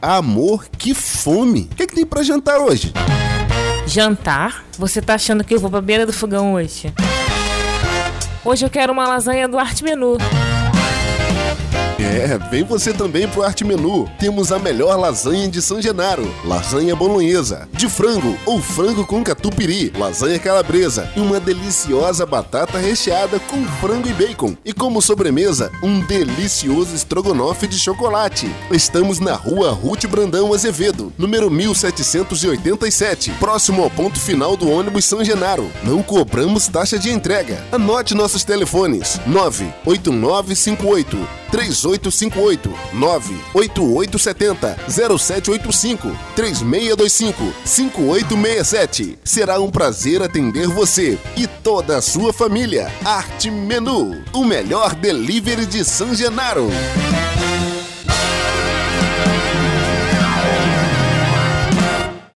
Amor, que fome! O que, é que tem pra jantar hoje? Jantar? Você tá achando que eu vou pra beira do fogão hoje? Hoje eu quero uma lasanha do Arte Menu. É, vem você também pro Arte Menu. Temos a melhor lasanha de São Genaro, lasanha bolonhesa, de frango ou frango com catupiry, lasanha calabresa e uma deliciosa batata recheada com frango e bacon. E como sobremesa, um delicioso estrogonofe de chocolate. Estamos na rua Ruth Brandão Azevedo, número 1787, próximo ao ponto final do ônibus São Genaro. Não cobramos taxa de entrega. Anote nossos telefones: 98958 3858 98870 0785 3625 5867. Será um prazer atender você e toda a sua família. Arte Menu, o melhor delivery de São Genaro.